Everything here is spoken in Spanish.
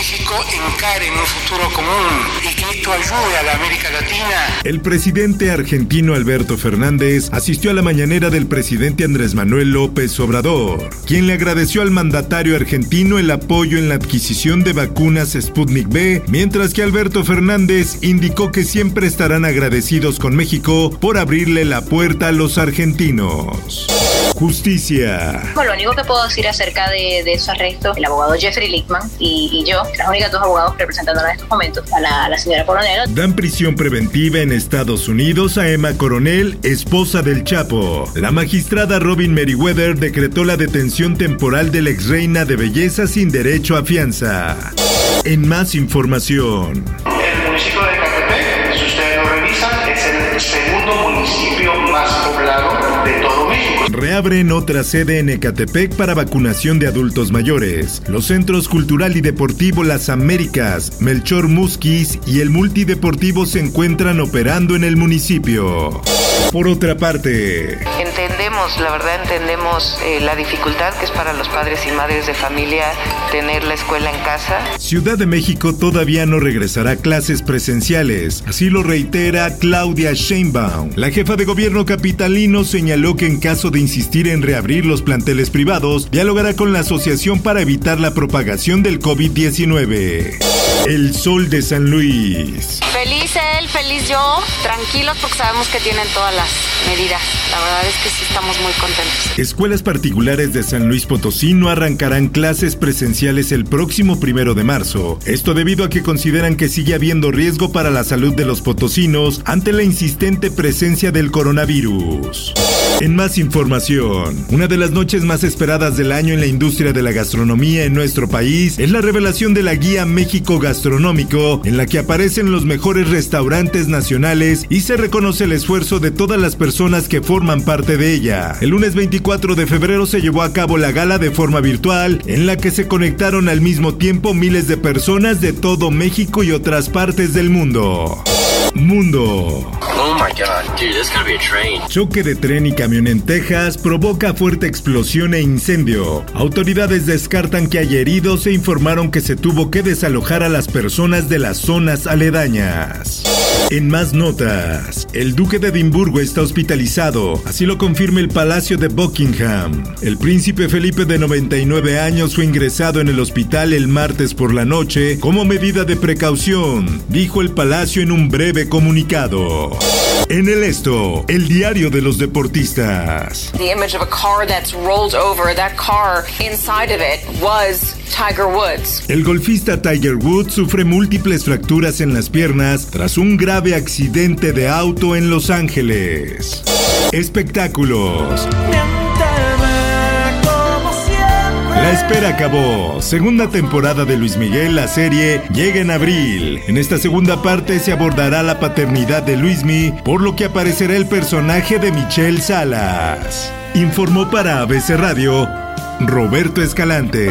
México encaren un futuro común y que a la América Latina El presidente argentino Alberto Fernández asistió a la mañanera del presidente Andrés Manuel López Obrador, quien le agradeció al mandatario argentino el apoyo en la adquisición de vacunas Sputnik B, mientras que Alberto Fernández indicó que siempre estarán agradecidos con México por abrirle la puerta a los argentinos. Justicia. Bueno, lo único que puedo decir acerca de, de su arresto, el abogado Jeffrey Lickman y, y yo, las únicas dos abogados representándonos en estos momentos, a la, a la señora Coronel, Dan prisión preventiva en Estados Unidos a Emma Coronel, esposa del Chapo. La magistrada Robin Meriwether decretó la detención temporal de la ex reina de belleza sin derecho a fianza. En más información. Reabren otra sede en Ecatepec para vacunación de adultos mayores. Los centros cultural y deportivo Las Américas, Melchor Musquis y el multideportivo se encuentran operando en el municipio. Por otra parte, Entendemos, la verdad entendemos eh, la dificultad que es para los padres y madres de familia tener la escuela en casa. Ciudad de México todavía no regresará a clases presenciales, así lo reitera Claudia Sheinbaum. La jefa de gobierno capitalino señaló que en caso de en reabrir los planteles privados, dialogará con la asociación para evitar la propagación del COVID-19. El sol de San Luis. Feliz él, feliz yo, tranquilos porque sabemos que tienen todas las medidas. La verdad es que sí estamos muy contentos. Escuelas particulares de San Luis Potosí no arrancarán clases presenciales el próximo primero de marzo. Esto debido a que consideran que sigue habiendo riesgo para la salud de los potosinos ante la insistente presencia del coronavirus. En más información, una de las noches más esperadas del año en la industria de la gastronomía en nuestro país es la revelación de la guía México En la que aparecen los mejores restaurantes nacionales y se reconoce el esfuerzo de todas las personas que forman parte de ella. El lunes 24 de febrero se llevó a cabo la gala de forma virtual, en la que se conectaron al mismo tiempo miles de personas de todo México y otras partes del mundo. Mundo. Oh my god, dude, this gotta be a train. Choque de tren y camión en Texas provoca fuerte explosión e incendio. Autoridades descartan que haya heridos e informaron que se tuvo que desalojar a las personas de las zonas aledañas. En más notas, el duque de Edimburgo está hospitalizado, así lo confirma el Palacio de Buckingham. El príncipe Felipe de 99 años fue ingresado en el hospital el martes por la noche como medida de precaución, dijo el palacio en un breve comunicado. En el esto, el diario de los deportistas. The image of a car that's rolled over, that car inside of it was Tiger Woods. El golfista Tiger Woods sufre múltiples fracturas en las piernas tras un grave accidente de auto en Los Ángeles. Espectáculos. La espera acabó. Segunda temporada de Luis Miguel, la serie, llega en abril. En esta segunda parte se abordará la paternidad de Luismi, por lo que aparecerá el personaje de Michelle Salas. Informó para ABC Radio Roberto Escalante.